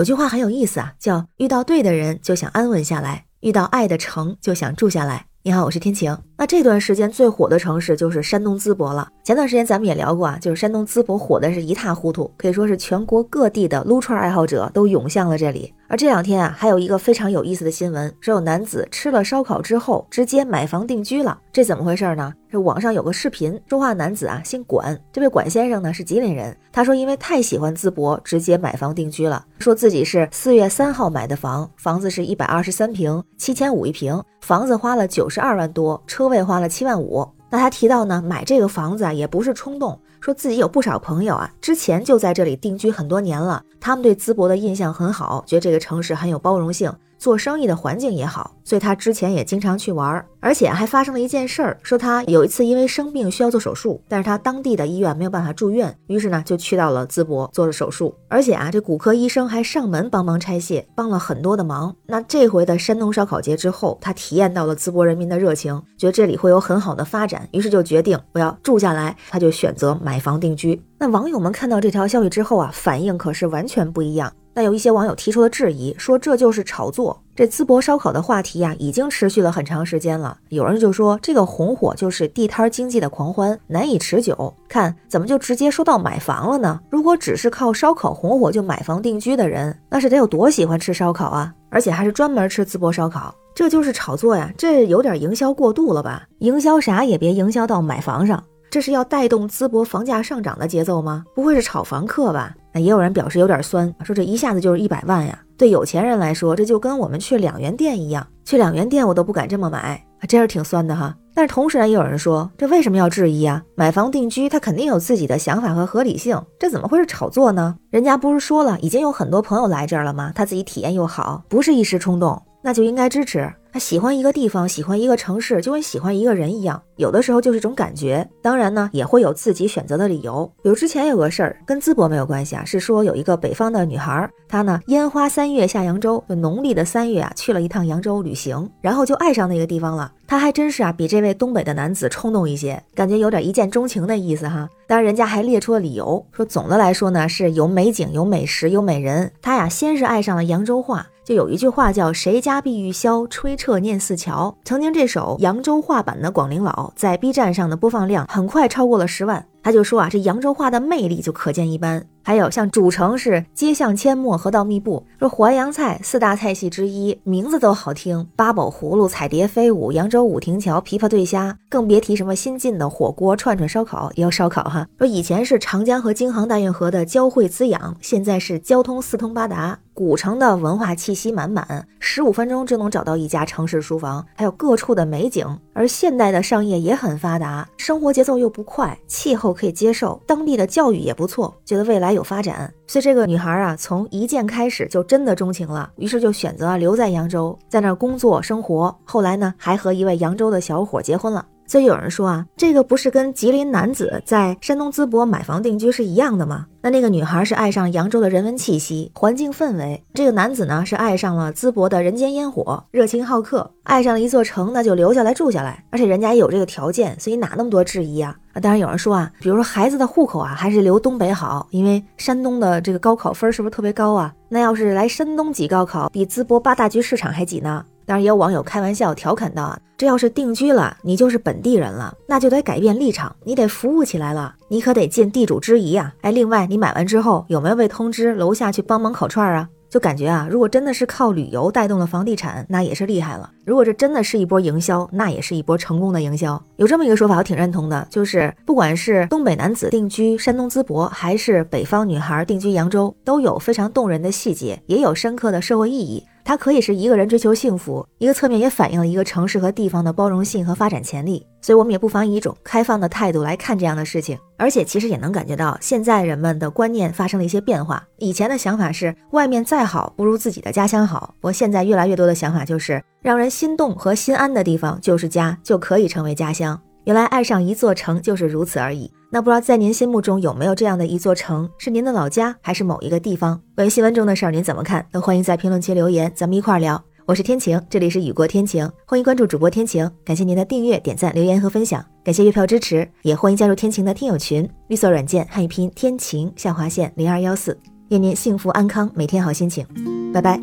有句话很有意思啊，叫遇到对的人就想安稳下来，遇到爱的城就想住下来。你好，我是天晴。那这段时间最火的城市就是山东淄博了。前段时间咱们也聊过啊，就是山东淄博火的是一塌糊涂，可以说是全国各地的撸串爱好者都涌向了这里。而这两天啊，还有一个非常有意思的新闻，说有男子吃了烧烤之后直接买房定居了，这怎么回事呢？这网上有个视频，说话男子啊姓管，这位管先生呢是吉林人，他说因为太喜欢淄博，直接买房定居了，说自己是四月三号买的房，房子是一百二十三平，七千五一平，房子花了九十二万多，车位花了七万五。那他提到呢，买这个房子啊也不是冲动，说自己有不少朋友啊之前就在这里定居很多年了，他们对淄博的印象很好，觉得这个城市很有包容性。做生意的环境也好，所以他之前也经常去玩，而且还发生了一件事儿，说他有一次因为生病需要做手术，但是他当地的医院没有办法住院，于是呢就去到了淄博做了手术，而且啊这骨科医生还上门帮忙拆卸，帮了很多的忙。那这回的山东烧烤节之后，他体验到了淄博人民的热情，觉得这里会有很好的发展，于是就决定我要住下来，他就选择买房定居。那网友们看到这条消息之后啊，反应可是完全不一样。还有一些网友提出了质疑，说这就是炒作。这淄博烧烤的话题呀，已经持续了很长时间了。有人就说这个红火就是地摊经济的狂欢，难以持久。看怎么就直接说到买房了呢？如果只是靠烧烤红火就买房定居的人，那是得有多喜欢吃烧烤啊？而且还是专门吃淄博烧烤，这就是炒作呀！这有点营销过度了吧？营销啥也别营销到买房上。这是要带动淄博房价上涨的节奏吗？不会是炒房客吧？那也有人表示有点酸，说这一下子就是一百万呀！对有钱人来说，这就跟我们去两元店一样，去两元店我都不敢这么买，真是挺酸的哈。但是同时呢，也有人说，这为什么要质疑啊？买房定居，他肯定有自己的想法和合理性，这怎么会是炒作呢？人家不是说了，已经有很多朋友来这儿了吗？他自己体验又好，不是一时冲动，那就应该支持。他喜欢一个地方，喜欢一个城市，就跟喜欢一个人一样，有的时候就是种感觉。当然呢，也会有自己选择的理由。比如之前有个事儿，跟淄博没有关系啊，是说有一个北方的女孩，她呢烟花三月下扬州，就农历的三月啊，去了一趟扬州旅行，然后就爱上那个地方了。她还真是啊，比这位东北的男子冲动一些，感觉有点一见钟情的意思哈。当然，人家还列出了理由，说总的来说呢，是有美景、有美食、有美人。她呀，先是爱上了扬州话。就有一句话叫“谁家碧玉箫，吹彻念四桥”。曾经这首扬州话版的《广陵老》在 B 站上的播放量很快超过了十万。他就说啊，这扬州话的魅力就可见一斑。还有像主城是街巷阡陌，河道密布，说淮扬菜四大菜系之一，名字都好听，八宝葫芦、彩蝶飞舞、扬州五亭桥、琵琶对虾，更别提什么新进的火锅、串串、烧烤，也有烧烤哈。说以前是长江和京杭大运河的交汇滋养，现在是交通四通八达，古城的文化气息满满，十五分钟就能找到一家城市书房，还有各处的美景。而现代的商业也很发达，生活节奏又不快，气候可以接受，当地的教育也不错，觉得未来有。发展，所以这个女孩啊，从一见开始就真的钟情了，于是就选择留在扬州，在那儿工作生活。后来呢，还和一位扬州的小伙结婚了。所以有人说啊，这个不是跟吉林男子在山东淄博买房定居是一样的吗？那那个女孩是爱上扬州的人文气息、环境氛围，这个男子呢是爱上了淄博的人间烟火、热情好客，爱上了一座城，那就留下来住下来。而且人家也有这个条件，所以哪那么多质疑啊？啊，当然有人说啊，比如说孩子的户口啊，还是留东北好，因为山东的这个高考分是不是特别高啊？那要是来山东挤高考，比淄博八大局市场还挤呢？当然也有网友开玩笑调侃道啊，这要是定居了，你就是本地人了，那就得改变立场，你得服务起来了，你可得尽地主之谊啊！哎，另外你买完之后有没有被通知楼下去帮忙烤串啊？就感觉啊，如果真的是靠旅游带动了房地产，那也是厉害了。如果这真的是一波营销，那也是一波成功的营销。有这么一个说法，我挺认同的，就是不管是东北男子定居山东淄博，还是北方女孩定居扬州，都有非常动人的细节，也有深刻的社会意义。它可以是一个人追求幸福，一个侧面也反映了一个城市和地方的包容性和发展潜力。所以，我们也不妨以一种开放的态度来看这样的事情。而且，其实也能感觉到现在人们的观念发生了一些变化。以前的想法是，外面再好不如自己的家乡好。不过，现在越来越多的想法就是，让人心动和心安的地方就是家，就可以成为家乡。原来，爱上一座城就是如此而已。那不知道在您心目中有没有这样的一座城，是您的老家，还是某一个地方？关于新闻中的事儿，您怎么看？都欢迎在评论区留言，咱们一块儿聊。我是天晴，这里是雨过天晴，欢迎关注主播天晴，感谢您的订阅、点赞、留言和分享，感谢月票支持，也欢迎加入天晴的听友群，绿色软件汉语拼天晴下划线零二幺四。愿您幸福安康，每天好心情。拜拜。